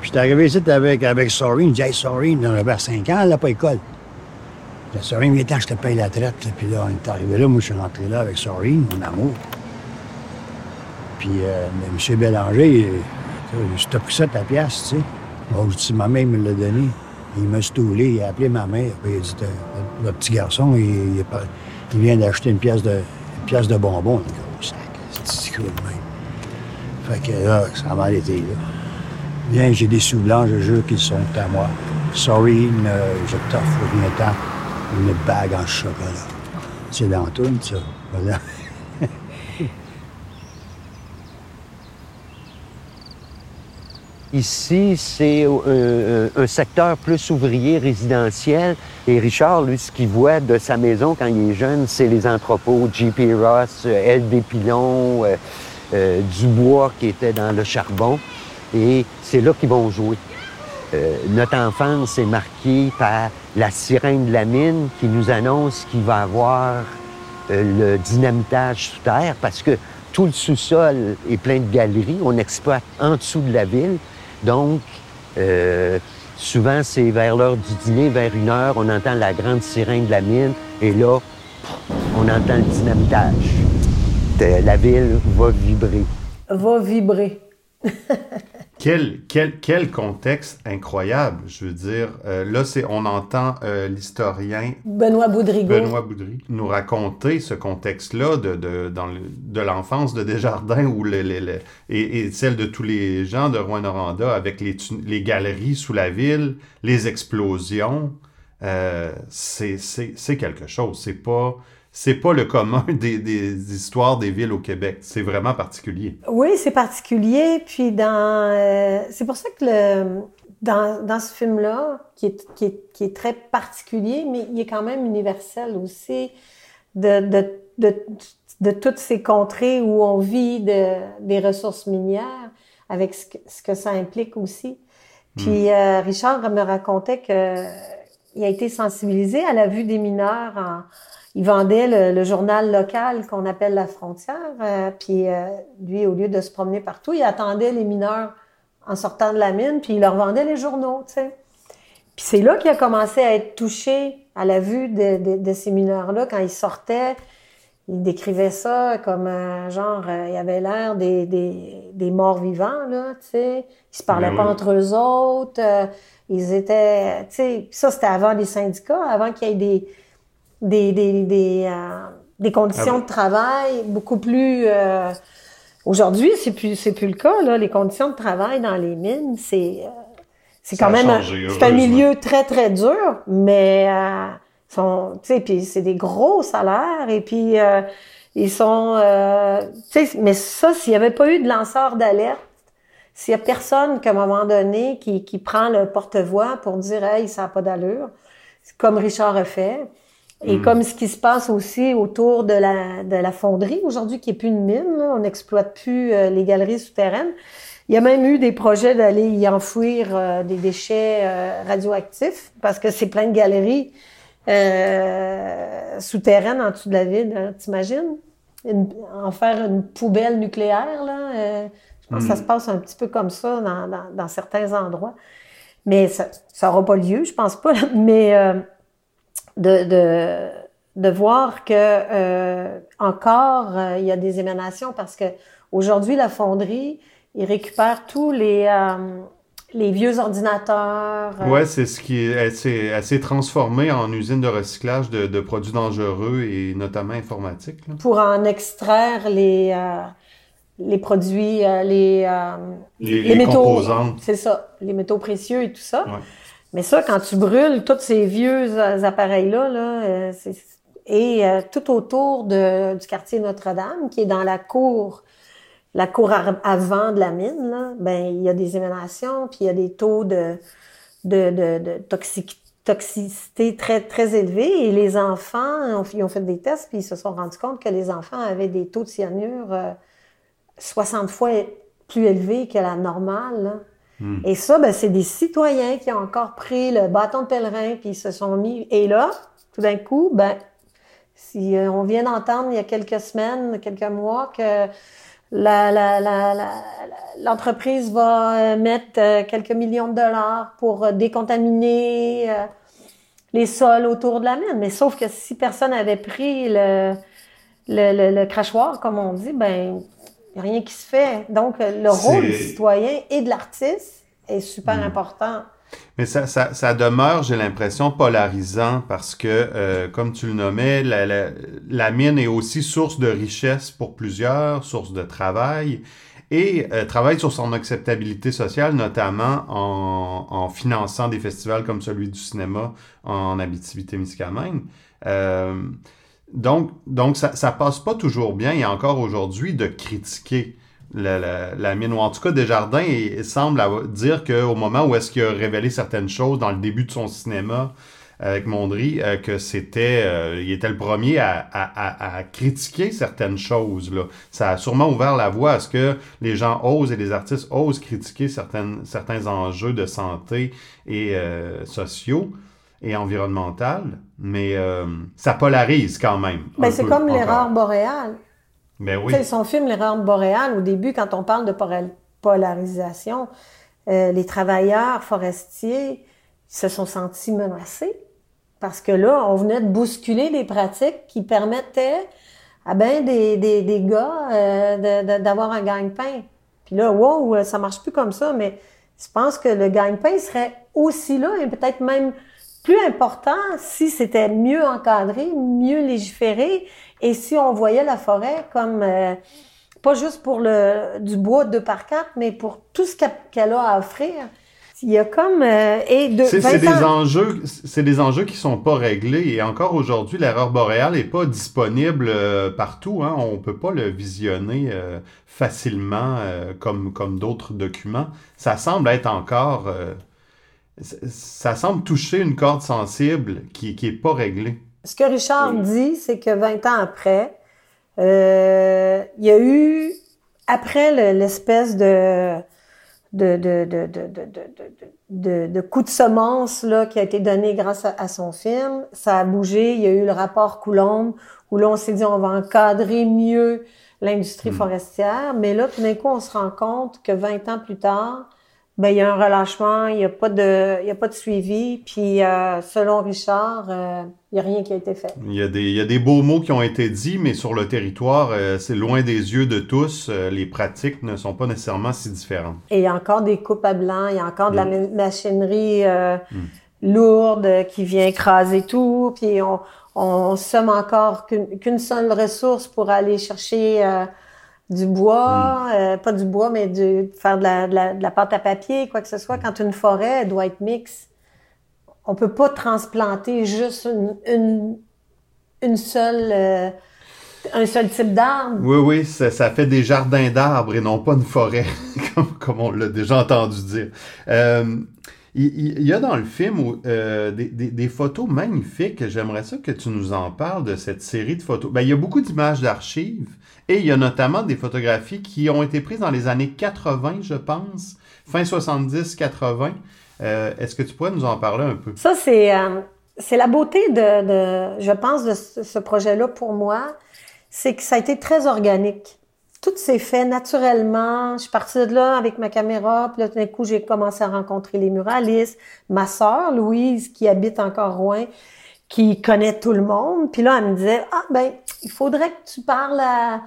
Speaker 2: Puis, j'étais arrivé ici avec, avec Sorry, Hey, Sorry, j'avais 5 ans, elle n'a pas école. Le Sorine, il temps je te paye la traite. Puis là, on est arrivé là. Moi, je suis rentré là avec Sorine, mon amour. Puis euh, M. Bélanger, je pris ça ta pièce, tu sais. Bon, je dis, ma mère me l'a donné. Il m'a stoulé, il a appelé ma mère. Puis il a dit, le petit garçon, il, vient d'acheter une pièce de, une pièce de bonbons. Il dit, oh, sac, c'est cool, même. Fait que là, ça m'a été, là. Bien, j'ai des sous blancs, je jure qu'ils sont à moi. Sorry, je t'offre bien temps une bague en chocolat. C'est dans tout, ça. Voilà. [LAUGHS]
Speaker 5: Ici, c'est un, secteur plus ouvrier, résidentiel. Et Richard, lui, ce qu'il voit de sa maison quand il est jeune, c'est les entrepôts, J.P. Ross, L.D. Pilon, euh, euh, Dubois qui était dans le charbon. Et c'est là qu'ils vont jouer. Euh, notre enfance est marquée par la sirène de la mine qui nous annonce qu'il va y avoir euh, le dynamitage sous terre parce que tout le sous-sol est plein de galeries. On exploite en dessous de la ville. Donc, euh, souvent, c'est vers l'heure du dîner, vers une heure, on entend la grande sirène de la mine et là, on entend le dynamitage. la ville va vibrer.
Speaker 3: Va vibrer. [LAUGHS]
Speaker 1: Quel, quel, quel contexte incroyable, je veux dire. Euh, là, c'est, on entend euh, l'historien
Speaker 3: Benoît Boudrigo.
Speaker 1: Benoît Boudry nous raconter ce contexte-là de, de, dans le, de l'enfance de Desjardins ou le, et, et, celle de tous les gens de Rouen-Noranda avec les, les galeries sous la ville, les explosions. Euh, c'est, c'est, c'est quelque chose. C'est pas c'est pas le commun [LAUGHS] des, des, histoires des villes au Québec. C'est vraiment particulier.
Speaker 3: Oui, c'est particulier. Puis dans, euh, c'est pour ça que le, dans, dans ce film-là, qui est, qui, est, qui est très particulier, mais il est quand même universel aussi, de, de, de, de toutes ces contrées où on vit de, des ressources minières, avec ce que, ce que ça implique aussi. Puis hmm. euh, Richard me racontait que il a été sensibilisé à la vue des mineurs en, il vendait le, journal local qu'on appelle La Frontière. Euh, puis euh, lui, au lieu de se promener partout, il attendait les mineurs en sortant de la mine, puis il leur vendait les journaux, tu sais. Puis c'est là qu'il a commencé à être touché à la vue de, de, ces mineurs-là quand ils sortaient. Il décrivait ça comme genre, euh, il avait l'air des, des, des, morts vivants, là, tu sais. Ils se parlaient ben pas entre eux autres. ils étaient, tu sais, ça c'était avant les syndicats, avant qu'il y ait des, des, des, des, euh, des conditions ah de travail beaucoup plus... Euh, Aujourd'hui, c'est plus c'est plus le cas là. Les conditions de travail dans les mines, c'est euh, c'est quand même c'est un milieu très très dur, mais euh, sont tu sais puis c'est des gros salaires et puis ils sont tu sais mais ça s'il y avait pas eu de lanceur d'alerte, s'il y a personne qu'à un moment donné qui qui prend le porte-voix pour dire hey ça a pas d'allure, comme Richard a fait, et hmm. comme ce qui se passe aussi autour de la, de la fonderie, aujourd'hui qui est plus une mine, on n'exploite plus euh, les galeries souterraines. Il y a même eu des projets d'aller y enfouir euh, des déchets euh, radioactifs parce que c'est plein de galeries souterraines en dessous de la ville, hein, t'imagines? En faire une poubelle nucléaire, là. je pense que ça hmm. se passe un petit peu comme ça dans, dans, dans certains endroits. Mais ça n'aura pas lieu, je pense pas. [LAUGHS] Mais de, de, de voir que euh, encore euh, il y a des émanations parce que aujourd'hui la fonderie il récupère tous les euh, les vieux ordinateurs.
Speaker 1: Ouais, c'est ce qui est assez, transformé en usine de recyclage de, de produits dangereux et notamment informatiques.
Speaker 3: Pour en extraire les les produits, les,
Speaker 1: les, les, métaux.
Speaker 3: C'est ça, les métaux précieux et tout ça. Ouais. Mais ça, quand tu brûles tous ces vieux appareils-là, là, euh, et euh, tout autour du quartier Notre-Dame, qui est dans la cour, la cour avant de la mine, là, ben il y a des émanations, puis il y a des taux de, toxicité très très élevés. Et les enfants, ils ont fait des tests, puis ils se sont rendus compte que les enfants avaient des taux de cyanure 60 euh, fois plus élevés que la normale. Là. Hmm. Et ça, ben, c'est des citoyens qui ont encore pris le bâton de pèlerin puis ils se sont mis. Et là, tout d'un coup, ben, si euh, on vient d'entendre il y a quelques semaines, quelques mois que l'entreprise va euh, mettre euh, quelques millions de dollars pour décontaminer les sols autour de la mine. Mais sauf que si personne avait pris le, le crachoir, comme on dit, ben n'y a rien qui se fait. Donc, le rôle du citoyen et de l'artiste est super hmm. important.
Speaker 1: Mais ça, ça, ça demeure, j'ai l'impression, polarisant parce que, euh, comme tu le nommais, la, la, mine est aussi source de richesse pour plusieurs, source de travail et euh, travaille sur son acceptabilité sociale, notamment en, en, finançant des festivals comme celui du cinéma en Abitibi-Témiscamingue. Euh, donc, donc ça, passe pas toujours bien, et encore aujourd'hui, de critiquer la, la, la, mine, ou en tout cas Desjardins il, semble dire qu'au moment où est-ce qu'il a révélé certaines choses dans le début de son cinéma avec Mondry, euh, que c'était, euh, il était le premier à, à, à, critiquer certaines choses. Là. Ça a sûrement ouvert la voie à ce que les gens osent et les artistes osent critiquer certaines, certains enjeux de santé et euh, sociaux et environnementale, mais euh, ça polarise quand même.
Speaker 3: Ben, c'est comme l'erreur boréale.
Speaker 1: Ben oui.
Speaker 3: son film L'erreur boréale, au début, quand on parle de polarisation, euh, les travailleurs forestiers se sont sentis menacés parce que là, on venait de bousculer des pratiques qui permettaient à ben des, des, des gars euh, d'avoir un gagne-pain. Puis là, wow, ça marche plus comme ça, mais je pense que le gagne-pain serait aussi là et peut-être même plus important si c'était mieux encadré, mieux légiféré et si on voyait la forêt comme euh, pas juste pour le du bois de par quatre, mais pour tout ce qu'elle a à offrir. il y a comme euh, et de
Speaker 1: C'est
Speaker 3: 20
Speaker 1: c'est des enjeux, c'est des enjeux qui sont pas réglés et encore aujourd'hui, l'erreur boréale est pas disponible euh, partout. Hein. On peut pas le visionner euh, facilement comme comme d'autres documents. Ça semble être encore, ça semble toucher une corde sensible qui n'est qui pas réglée.
Speaker 3: Ce que Richard dit, c'est que 20 ans après, euh, il y a eu, après l'espèce de de, de, de, de, coup de semence là, qui a été donné grâce à, son film, ça a bougé, il y a eu le rapport Coulombe, où là on s'est dit on va encadrer mieux l'industrie hmm. forestière, mais là tout d'un coup on se rend compte que 20 ans plus tard, ben, il y a un relâchement, il n'y a pas de, il y a pas de suivi. Puis, euh, selon Richard, euh, il n'y a rien qui a été fait.
Speaker 1: Il y, a des, il y a des beaux mots qui ont été dits, mais sur le territoire, euh, c'est loin des yeux de tous. euh, les pratiques ne sont pas nécessairement si différentes.
Speaker 3: Et il y a encore des coupes à blanc, il y a encore de la ma- machinerie euh, lourde euh, qui vient écraser tout, puis on, on somme encore qu'une seule ressource pour aller chercher euh, du bois, euh, pas du bois, mais de faire de la, de, la, de la pâte à papier, quoi que ce soit. Quand une forêt elle doit être mixte, on peut pas transplanter juste une, une, une seule, euh, un seul type d'arbre.
Speaker 1: Oui, oui, ça, ça fait des jardins d'arbres et non pas une forêt, [LAUGHS] comme, comme on l'a déjà entendu dire. Euh, il, y a dans le film euh, des, des- des photos magnifiques. J'aimerais ça que tu nous en parles de cette série de photos. Ben, il y a beaucoup d'images d'archives et il y a notamment des photographies qui ont été prises dans les années 80, je pense, fin 70-80. Euh, Est-ce que tu pourrais nous en parler un peu?
Speaker 3: Ça, c'est euh, la beauté de, je pense, de ce, ce projet-là pour moi, c'est que ça a été très organique. Tout s'est fait naturellement. Je suis partie de là avec ma caméra, puis là, tout d'un coup, j'ai commencé à rencontrer les muralistes. Ma sœur, Louise, qui habite encore Rouen, qui connaît tout le monde. Puis là, elle me disait, ah ben, il faudrait que tu parles à,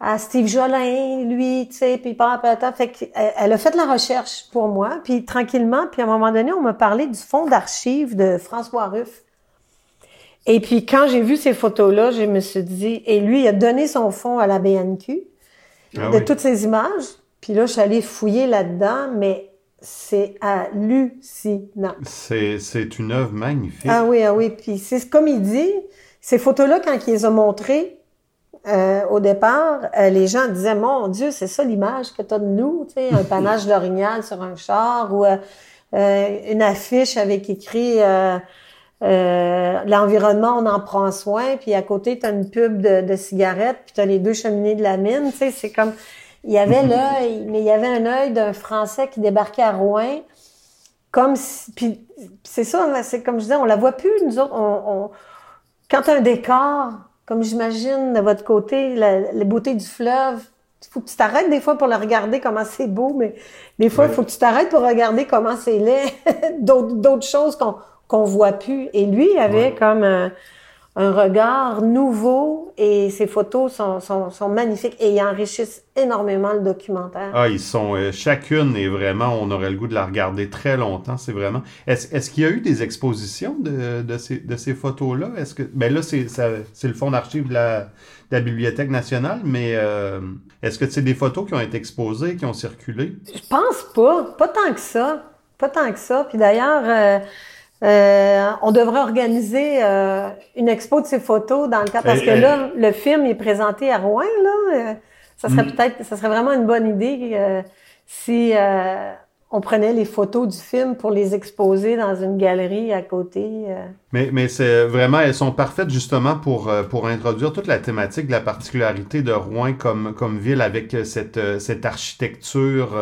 Speaker 3: à Steve Jolin, lui, tu sais, puis temps. Fait qu'elle elle a fait de la recherche pour moi, puis tranquillement, puis à un moment donné, on m'a parlé du fonds d'archives de François Ruff. Et puis quand j'ai vu ces photos-là, je me suis dit, et lui, il a donné son fonds à la BNQ
Speaker 1: Ah
Speaker 3: de
Speaker 1: oui.
Speaker 3: toutes ces images. Puis là, je suis allée fouiller là-dedans, mais c'est hallucinant.
Speaker 1: C'est c'est une œuvre magnifique.
Speaker 3: Ah oui, ah oui. Puis c'est comme il dit, ces photos-là, quand il les a montrées euh, au départ, euh, les gens disaient, mon Dieu, c'est ça l'image que tu as de nous, tu sais, un panache [LAUGHS] d'orignal sur un char ou euh, une affiche avec écrit euh, euh, l'environnement, on en prend soin, puis à côté, tu as une pub de, de cigarettes, puis tu as les deux cheminées de la mine, tu sais, c'est comme... Il y avait l'œil, mais il y avait un œil d'un Français qui débarquait à Rouen, comme si, puis c'est ça, c'est comme je disais, on la voit plus, nous autres, on, on- quand un décor, comme j'imagine de votre côté, la, la beauté du fleuve, il faut que tu t'arrêtes des fois pour le regarder comment c'est beau, mais des fois, il
Speaker 1: Ouais.
Speaker 3: faut que tu t'arrêtes pour regarder comment c'est laid, [LAUGHS] d'autres, d'autres choses qu'on qu'on voit plus. Et lui, il avait
Speaker 1: Ouais.
Speaker 3: comme un, un regard nouveau et ses photos sont, sont, sont magnifiques et ils enrichissent énormément le documentaire.
Speaker 1: Ah, ils sont euh, chacune et vraiment, on aurait le goût de la regarder très longtemps. C'est vraiment. Est-ce qu'il y a eu des expositions de, de ces, de ces photos-là? Est-ce que ben là c'est le fond d'archives de la, de la Bibliothèque nationale, mais euh, est-ce que c'est des photos qui ont été exposées, qui ont circulé?
Speaker 3: Je pense pas. Pas tant que ça. Pas tant que ça. Puis d'ailleurs, euh, euh, on devrait organiser euh, une expo de ces photos dans le cas parce que là, le film est présenté à Rouen. Là, Euh, ça serait
Speaker 1: Mm.
Speaker 3: peut-être, ça serait vraiment une bonne idée euh, si on prenait les photos du film pour les exposer dans une galerie à côté.
Speaker 1: Mais, mais c'est vraiment, elles sont parfaites justement pour, pour introduire toute la thématique de la particularité de Rouen comme, comme ville avec cette, cette architecture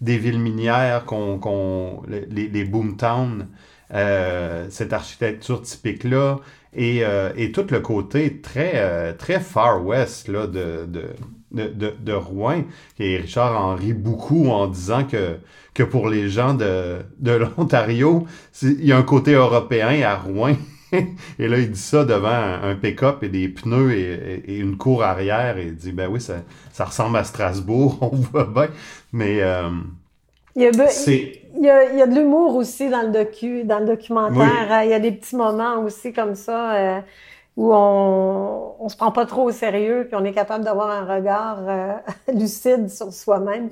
Speaker 1: des villes minières, qu'on, qu'on, les, les boomtowns, euh, cette architecture typique-là, et, euh, et tout le côté très, euh, très far west là, de, de, de, de, Rouen. Et Richard en rit beaucoup en disant que, que pour les gens de, de [LAUGHS] l'Ontario, il y a un côté européen à Rouen. [LAUGHS] et là, il dit ça devant un, pick-up et des pneus et, et- et une cour arrière. Et il dit, ben oui, ça, ça ressemble à Strasbourg, [LAUGHS] on voit bien. Mais euh,
Speaker 3: Il y a, be-
Speaker 1: c'est...
Speaker 3: il y a, il y a de l'humour aussi dans le docu, dans le documentaire.
Speaker 1: Oui.
Speaker 3: Il y a des petits moments aussi comme ça euh, où on, on se prend pas trop au sérieux puis on est capable d'avoir un regard euh, [LAUGHS] lucide sur soi-même.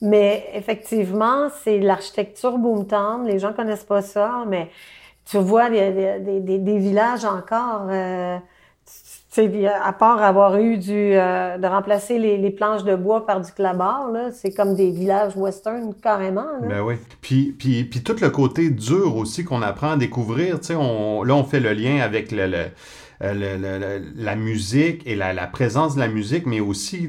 Speaker 3: Mais effectivement, c'est l'architecture boomtown. Les gens connaissent pas ça, mais tu vois des, des, des, des villages encore. Euh, à part avoir eu du euh, de remplacer les, les, planches de bois par du clabard, là, c'est comme des villages western carrément. Là.
Speaker 1: Ben oui. Puis, puis, puis tout le côté dur aussi qu'on apprend à découvrir, on, là on fait le lien avec le, le euh, la musique et la, présence de la musique, mais aussi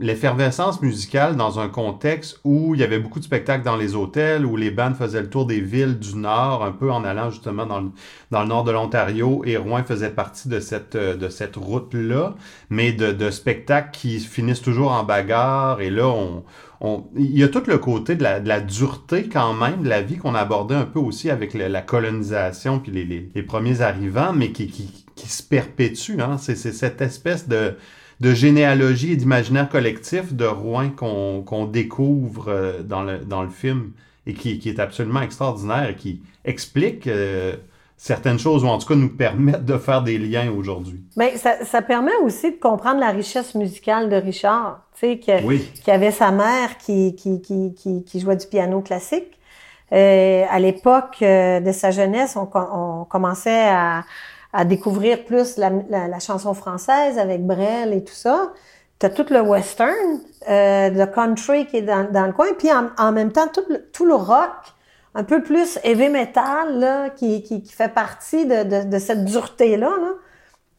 Speaker 1: l'effervescence musicale dans un contexte où il y avait beaucoup de spectacles dans les hôtels, où les bandes faisaient le tour des villes du Nord, un peu en allant justement dans le, dans le nord de l'Ontario, et Rouen faisait partie de cette, de cette route-là, mais de, de spectacles qui finissent toujours en bagarre, et là, on, il y a tout le côté de la, dureté quand même de la vie qu'on abordait un peu aussi avec la colonisation puis les, premiers arrivants, mais qui, se perpétue. Hein? C'est cette espèce de, généalogie et d'imaginaire collectif de Rouen qu'on découvre euh, dans le, film et qui, qui est absolument extraordinaire et qui explique euh, certaines choses, ou en tout cas nous permettent de faire des liens aujourd'hui.
Speaker 3: Mais ça, ça, permet aussi de comprendre la richesse musicale de Richard, tu sais, qui avait sa mère qui, qui, qui, qui, qui jouait du piano classique. Euh, à l'époque euh, de sa jeunesse, on, on commençait à, à, découvrir plus la, la, chanson française avec Brel et tout ça. T'as tout le western, euh, le country qui est dans, dans le coin, puis en, en même temps tout le, tout le rock un peu plus heavy metal là, qui, qui, qui fait partie de, de, de cette dureté-là. Là.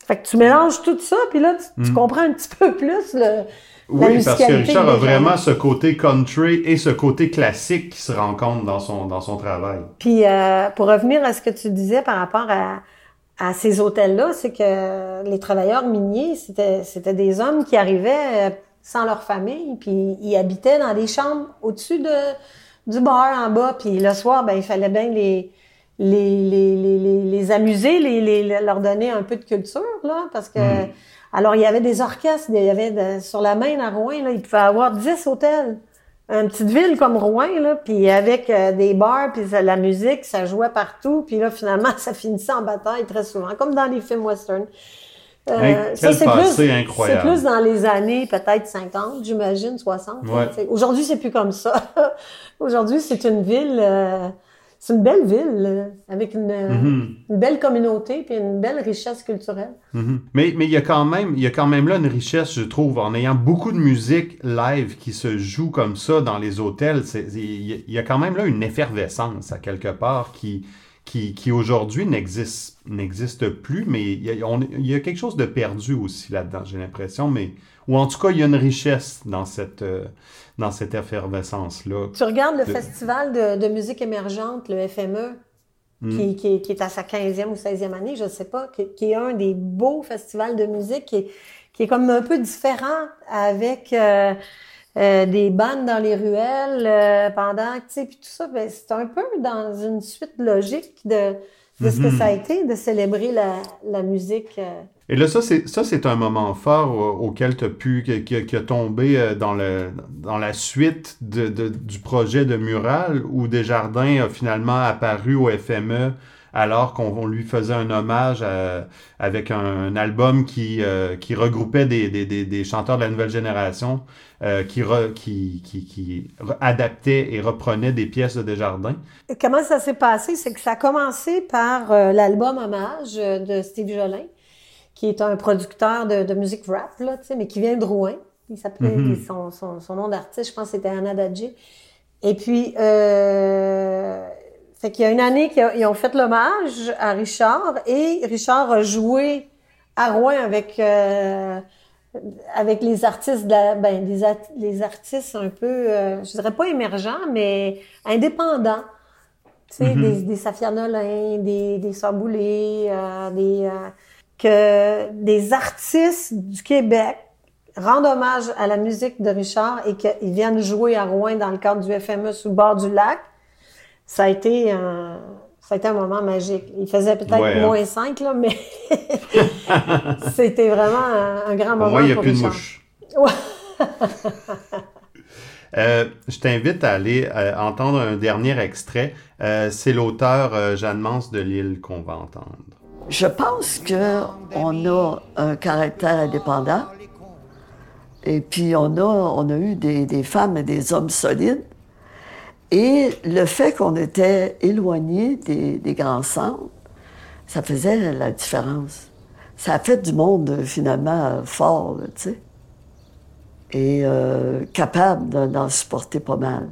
Speaker 3: Fait que tu mélanges tout ça, puis là, tu, mm. comprends un petit peu plus le,
Speaker 1: oui, parce que Richard a vraiment ce côté country et ce côté classique qui se rencontrent dans son, dans son travail.
Speaker 3: Puis euh, pour revenir à ce que tu disais par rapport à, à ces hôtels-là, c'est que les travailleurs miniers, c'était, c'était des hommes qui arrivaient euh, sans leur famille, puis ils habitaient dans des chambres au-dessus de du bar en bas, puis le soir, ben il fallait bien les les, les, les, les amuser, les, les, leur donner un peu de culture, là, parce que hmm. alors il y avait des orchestres, il y avait sur la main à Rouen, là, il pouvait avoir 10 hôtels. Une petite ville comme Rouen, là, puis avec euh, des bars, puis la musique, ça jouait partout, puis là, finalement, [LAUGHS] ça finissait en bataille très souvent, comme dans les films western.
Speaker 1: Euh, ça, c'est plus, incroyable.
Speaker 3: C'est plus dans les années peut-être 50, j'imagine, 60. Aujourd'hui, c'est plus comme ça. [LAUGHS] Aujourd'hui, c'est une ville, euh, c'est une belle ville euh, avec une, mm-hmm. une, belle communauté puis une belle richesse culturelle.
Speaker 1: Mm-hmm. Mais mais il y a quand même il y a quand même là une richesse, je trouve, en ayant beaucoup de musique live qui se joue comme ça dans les hôtels. Il y a quand même là une effervescence à quelque part qui qui, qui aujourd'hui n'existe, n'existe plus, mais il y, a, il y, a, quelque chose de perdu aussi là-dedans, j'ai l'impression, mais ou en tout cas, il y a une richesse dans cette, euh, dans cette effervescence-là.
Speaker 3: Tu regardes le festival de, de, musique émergente, le FME, hmm. qui, qui, qui, est à sa 15e ou 16e année, je ne sais pas, qui, qui, est un des beaux festivals de musique, qui est, qui est comme un peu différent avec... Euh, euh, des bandes dans les ruelles euh, pendant, tu sais, puis tout ça, ben, c'est un peu dans une suite logique de, de ce que mhm. ça a été, de célébrer la, la musique. Euh.
Speaker 1: Et là, ça, c'est, ça, c'est un moment fort auquel tu as pu, qui, qui, a tombé dans, le, dans la suite de, de, du projet de mural où Desjardins a finalement apparu au FME alors qu'on lui faisait un hommage avec un, album qui, euh, qui regroupait des, des, des, chanteurs de la nouvelle génération euh, qui, qui, qui, qui, adaptaient et reprenaient des pièces de Desjardins.
Speaker 3: comment ça s'est passé? C'est que ça a commencé par euh, l'album Hommage de Steve Jolin, qui est un producteur de, de musique rap, là, mais qui vient de Rouen. Il s'appelait mm-hmm. son, son, son, nom d'artiste, je pense c'était Anna Dadji. Et puis, euh, fait qu'il y a une année qu'ils ont fait l'hommage à Richard et Richard a joué à Rouen avec euh, avec les artistes de la, ben des les artistes un peu euh, je dirais pas émergents mais indépendants tu sais mm-hmm. des, des Safia Nolin, des des Saboulé, euh, des euh, que des artistes du Québec rendent hommage à la musique de Richard et qu'ils viennent jouer à Rouen dans le cadre du FME sous le bord du lac ça a été un, ça a été un moment magique. Il faisait peut-être hein. moins 5, là, mais [LAUGHS] c'était vraiment un, grand moment.
Speaker 1: Moi, il n'y a plus de mouche. [LAUGHS] Euh, je t'invite à aller euh, entendre un dernier extrait. Euh, c'est l'auteur Jeanne Mance de Lille qu'on va entendre.
Speaker 6: Je pense qu'on a un caractère indépendant. Et puis, on a, on a eu des, des femmes et des hommes solides. Et le fait qu'on était éloigné des, grands centres, ça faisait la différence. Ça a fait du monde, finalement, fort, tu sais. Et euh, capable d'en- supporter pas mal.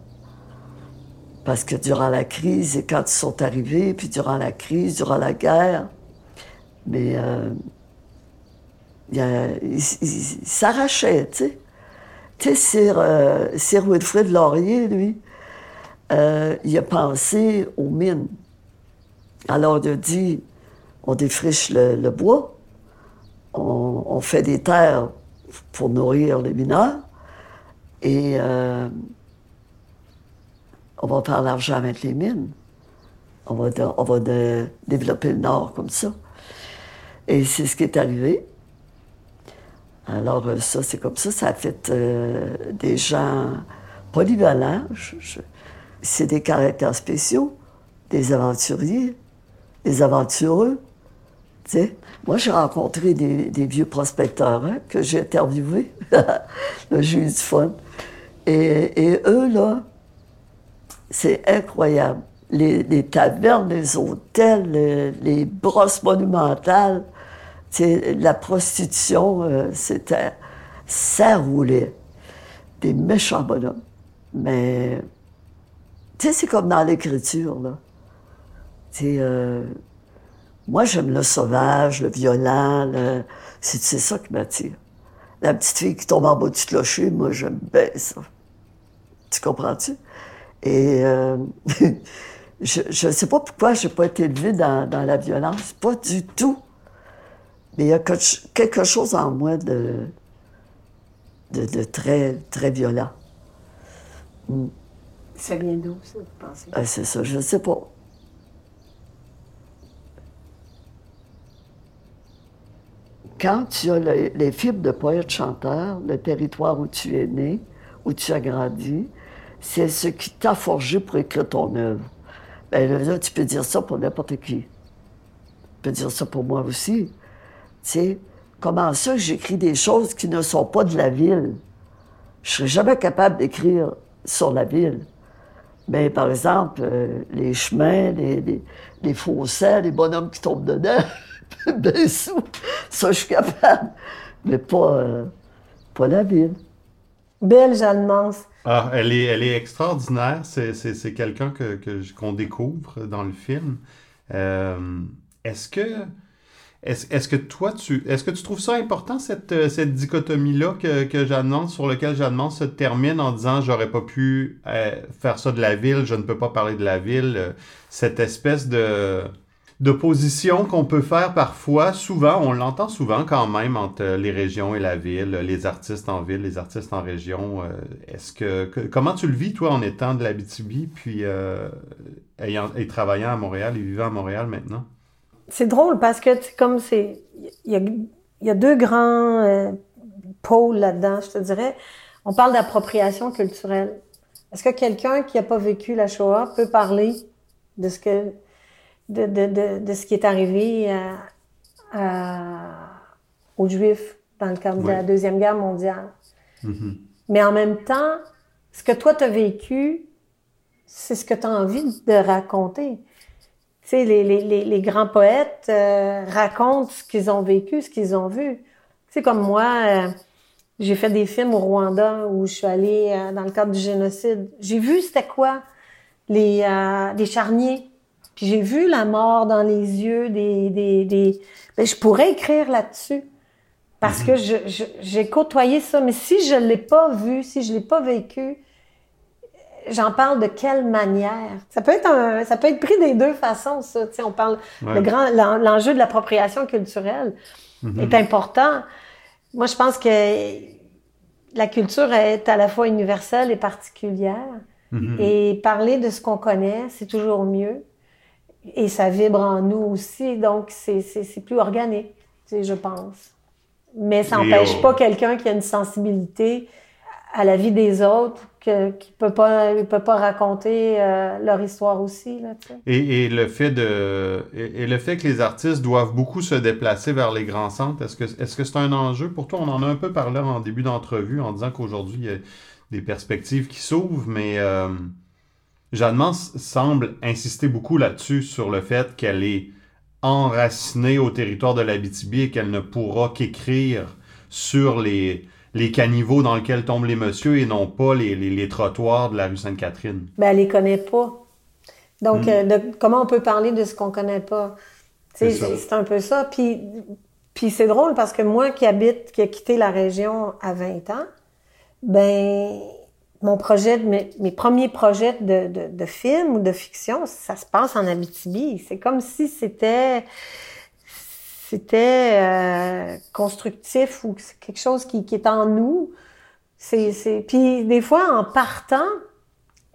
Speaker 6: Parce que durant la crise, et quand ils sont arrivés, puis durant la crise, durant la guerre, mais euh, il, y a- il- il- il s'arrachait, tu sais. Tu sais, Sir, euh, Sir Wilfrid Laurier, lui, euh, il a pensé aux mines. Alors, il a dit, on défriche le, bois, on, fait des terres pour nourrir les mineurs, et euh, on va faire l'argent avec les mines. On va, développer le Nord comme ça. Et c'est ce qui est arrivé. Alors, euh, ça, c'est comme ça. Ça a fait des gens polyvalents. C'est des caractères spéciaux, des aventuriers, des aventureux. tu sais. Moi, j'ai rencontré des, des vieux prospecteurs hein, que j'ai interviewés. [LAUGHS] J'ai eu du fun. Et, et eux, là, c'est incroyable. Les, les tavernes, les hôtels, les, brosses monumentales, la prostitution, euh, c'était. Ça roulait. Des méchants bonhommes. Mais. Tu sais, c'est comme dans l'écriture, là. Euh, moi, j'aime le sauvage, le violent, le- c'est ça qui m'attire. La petite fille qui tombe en bas du clocher, moi, j'aime bien ça. Tu comprends-tu? Et euh, [LAUGHS] je ne sais pas pourquoi je n'ai pas été élevée dans, la violence. Pas du tout. Mais il y a quelque chose en moi de, de, très, très violent.
Speaker 3: Ça vient d'où, ça, vous pensez?
Speaker 6: Ah, c'est ça, je ne sais pas. Quand tu as le- les fibres de poète-chanteur, le territoire où tu es né, où tu as grandi, c'est ce qui t'a forgé pour écrire ton œuvre. Ben là, tu peux dire ça pour n'importe qui. Tu peux dire ça pour moi aussi. Tu sais, comment ça j'écris des choses qui ne sont pas de la ville? Je serais jamais capable d'écrire sur la ville. Mais par exemple, euh, les chemins, les, les, les fossés, les bonhommes qui tombent dedans, [LAUGHS] ben ça, ça, je suis capable. Mais pas, euh, pas la ville.
Speaker 3: Belle Jeanne Mance.
Speaker 1: Ah, elle est, elle est extraordinaire. C'est, c'est, c'est quelqu'un que, qu'on découvre dans le film. Euh, est-ce que, est-ce, que toi, tu, est-ce que tu trouves ça important, cette, euh, cette dichotomie-là que, que Jeanne Mance, sur laquelle Jeanne Mance se termine en disant j'aurais pas pu euh, faire ça de la ville, je ne peux pas parler de la ville, euh, cette espèce de, d'opposition qu'on peut faire parfois, souvent, on l'entend souvent quand même entre les régions et la ville, les artistes en ville, les artistes en région. Est-ce que, que- comment tu le vis toi en étant de l'Abitibi puis euh, ayant et travaillant à Montréal et vivant à Montréal maintenant?
Speaker 3: C'est drôle parce que, comme c'est. Il y a, il y a deux grands euh, pôles là-dedans, je te dirais. On parle d'appropriation culturelle. Est-ce que quelqu'un qui n'a pas vécu la Shoah peut parler de ce que. de, de, de, de ce qui est arrivé à- à- aux Juifs dans le cadre de la. Deuxième Guerre mondiale?
Speaker 1: Mhm.
Speaker 3: Mais en même temps, ce que toi, tu as vécu, c'est ce que tu as envie de raconter. Tu sais, les, les, les, les grands poètes euh, racontent ce qu'ils ont vécu, ce qu'ils ont vu. Tu sais, comme moi, euh, j'ai fait des films au Rwanda où je suis allée euh, dans le cadre du génocide. J'ai vu c'était quoi les, les charniers. Puis j'ai vu la mort dans les yeux des... des, des... Ben, je pourrais écrire là-dessus. Parce que je, je- j'ai côtoyé ça. Mais si je l'ai pas vu, si je l'ai pas vécu, j'en parle de quelle manière? Ça peut être un, ça peut être pris des deux façons, ça. Tu sais, on parle,
Speaker 1: Ouais.
Speaker 3: le grand, l'en- l'enjeu de l'appropriation culturelle est important. Moi, je pense que la culture est à la fois universelle et particulière.
Speaker 1: Mhm.
Speaker 3: Et parler de ce qu'on connaît, c'est toujours mieux. Et ça vibre en nous aussi, donc c'est, plus organique, tu sais, je pense. Mais ça n'empêche
Speaker 1: on-
Speaker 3: pas quelqu'un qui a une sensibilité à la vie des autres que, qui peut pas, ils peuvent pas raconter euh, leur histoire aussi. Là.
Speaker 1: Et, le fait de et, le fait que les artistes doivent beaucoup se déplacer vers les grands centres, est-ce que est-ce que c'est un enjeu pour toi? On en a un peu parlé en début d'entrevue en disant qu'aujourd'hui, il y a des perspectives qui s'ouvrent, mais euh, Jeanne Mance semble insister beaucoup là-dessus, sur le fait qu'elle est enracinée au territoire de l'Abitibi et qu'elle ne pourra qu'écrire sur les, les caniveaux dans lesquels tombent les messieurs et non pas les, les, les trottoirs de la rue Sainte-Catherine.
Speaker 3: Ben, elle les connaît pas. Donc,
Speaker 1: Mm.
Speaker 3: euh, de- comment on peut parler de ce qu'on connaît pas?
Speaker 1: C'est
Speaker 3: un peu ça. Puis, puis c'est drôle parce que moi qui habite, qui a quitté la région à 20 ans, ben, mon projet, de- mes, mes premiers projets de, de, de film ou de fiction, ça se passe en Abitibi. C'est comme si c'était c'était euh, constructif ou quelque chose qui, qui est en nous. C'est, c'est... Puis des fois, en partant,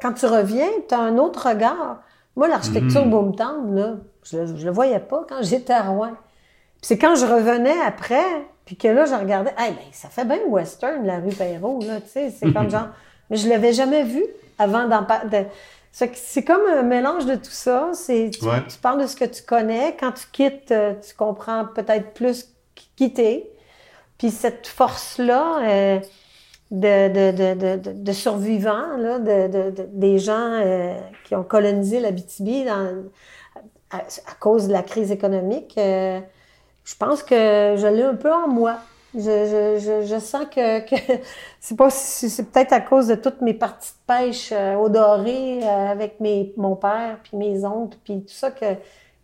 Speaker 3: quand tu reviens, tu as un autre regard. Moi, l'architecture
Speaker 1: Mhm.
Speaker 3: Boomtown, là, je, le- je le voyais pas quand j'étais à Rouen. Puis c'est quand je revenais après, puis que là, je regardais, hey, ben, ça fait bien western, la rue Perrault, là, tu sais, c'est comme [LAUGHS] genre... Mais je l'avais jamais vu avant d'en parler. C'est comme un mélange de tout ça. C'est, tu,
Speaker 1: Ouais.
Speaker 3: tu parles de ce que tu connais. Quand tu quittes, euh, tu comprends peut-être plus qui- quitter. Puis cette force-là euh, de, de, de, de, survivants, là, de, de, de- des gens euh, qui ont colonisé l'Abitibi dans, à, à cause de la crise économique, euh, je pense que je l'ai un peu en moi. Je, je, je, je sens que, que [LAUGHS] c'est pas si- c'est peut-être à cause de toutes mes parties de pêche euh, au doré euh, avec mes, mon père puis mes oncles puis tout ça que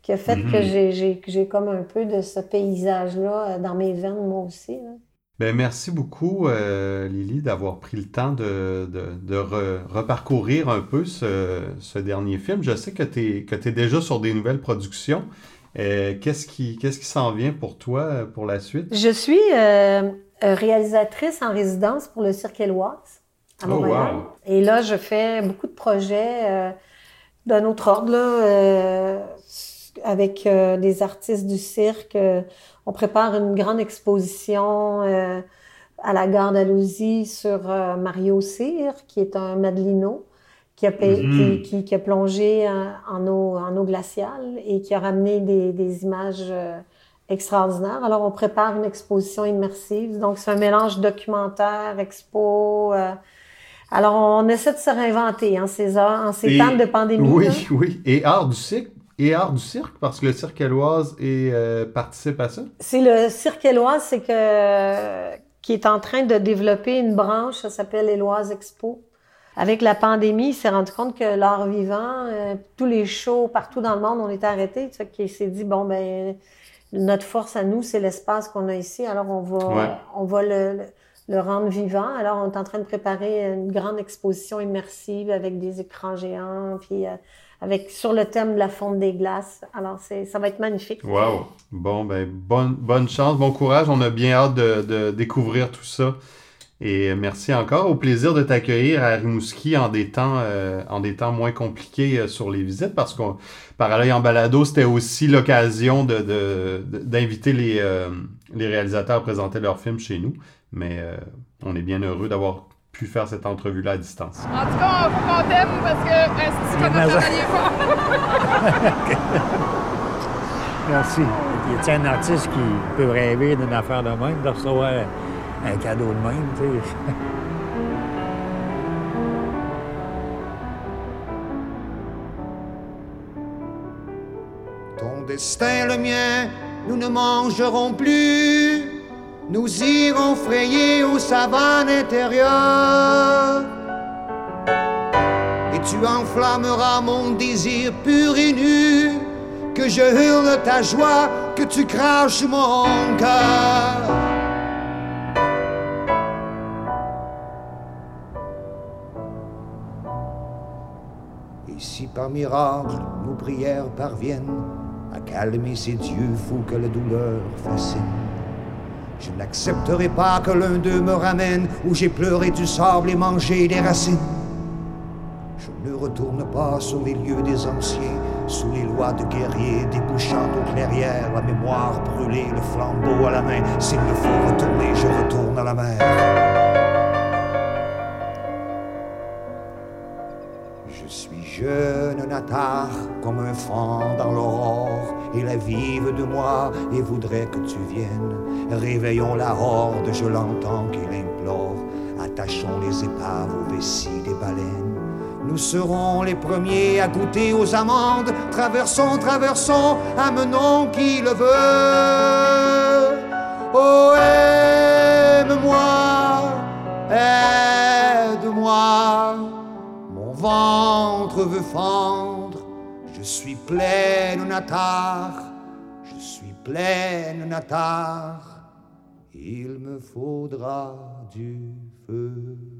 Speaker 3: qui a fait
Speaker 1: Mhm.
Speaker 3: que j'ai j'ai comme un peu de ce paysage là dans mes veines moi aussi. là.
Speaker 1: Ben, merci beaucoup, euh, Lily, d'avoir pris le temps de, de, de re- reparcourir un peu ce, ce dernier film. Je sais que tu es, déjà sur des nouvelles productions. Euh, qu'est-ce qui, qu'est-ce qui s'en vient pour toi euh, pour la suite?
Speaker 3: Je suis euh, réalisatrice en résidence pour le Cirque Éloise à
Speaker 1: Oh, wow.
Speaker 3: Et là, je fais beaucoup de projets euh, d'un autre ordre, là, avec des artistes du cirque. On prépare une grande exposition à la gare d'Alousie sur Mario Cyr, qui est un Madelino, qui a, pa-
Speaker 1: Mhm.
Speaker 3: qui, qui- qui a plongé en, en eau, en eau glaciale et qui a ramené des, des images euh, extraordinaires. Alors, on prépare une exposition immersive. Donc, c'est un mélange documentaire, expo. euh, alors, on essaie de se réinventer en ces, heures- en ces
Speaker 1: Et-
Speaker 3: temps de pandémie.
Speaker 1: Oui,
Speaker 3: là. [LAUGHS]
Speaker 1: oui. Et art du cirque, et art du cirque, parce que le cirque éloise est, euh, participe à ça?
Speaker 3: C'est le Cirque Éloise, c'est que qui est en train de développer une branche, ça s'appelle Éloise Expo. Avec la pandémie, il s'est rendu compte que l'art vivant, euh, tous les shows partout dans le monde, on était arrêtés. Tu sais, qu'il s'est dit bon ben notre force à nous, c'est l'espace qu'on a ici. Alors on va,
Speaker 1: Ouais.
Speaker 3: on va le, le, le rendre vivant. Alors on est en train de préparer une grande exposition immersive avec des écrans géants, puis euh, avec sur le thème de la fonte des glaces. Alors c'est, ça va être magnifique.
Speaker 1: Wow. Bon, ben, bonne, bonne chance, bon courage. On a bien hâte de, de découvrir tout ça. Et merci encore. Au plaisir de t'accueillir à Rimouski en des temps, euh, en des temps moins compliqués euh, sur les visites parce qu'on, pareil en balado, c'était aussi l'occasion de, de- de- d'inviter les, euh, les réalisateurs à présenter leurs films chez nous. Mais euh, on est bien heureux d'avoir pu faire cette entrevue-là à distance.
Speaker 4: En tout cas, faut qu'on t'aime parce que euh,
Speaker 2: Mais
Speaker 4: as
Speaker 2: ça-
Speaker 4: travaillé fort. [LAUGHS]
Speaker 2: Merci. Il y a un artiste qui peut rêver d'une affaire de même, de recevoir un cadeau de même, tu sais. [LAUGHS]
Speaker 7: Ton destin, le mien, nous ne mangerons plus. Nous irons frayer aux savanes intérieures. Et tu enflammeras mon désir pur et nu. Que je hurle ta joie, que tu craches mon cœur. Et si par miracle nos prières parviennent à calmer ces dieux fous que la douleur fascine, je n'accepterai pas que l'un d'eux me ramène où j'ai pleuré du sable et mangé des racines. Je ne retourne pas sur les lieux des anciens, sous les lois de guerriers, débouchant aux clairières, la mémoire brûlée, le flambeau à la main. S'il me faut retourner, je retourne à la mer. Natar comme un fan dans l'aurore. Et la vive de moi et voudrait que tu viennes. Réveillons la horde, je l'entends qu'il implore. Attachons les épaves aux vessies des baleines. Nous serons les premiers à goûter aux amandes. Traversons, traversons, amenons qui le veut. Oh, aime-moi, aide-moi. Ventre veut fendre. Je suis pleine natar. Je suis pleine natar. Il me faudra du feu.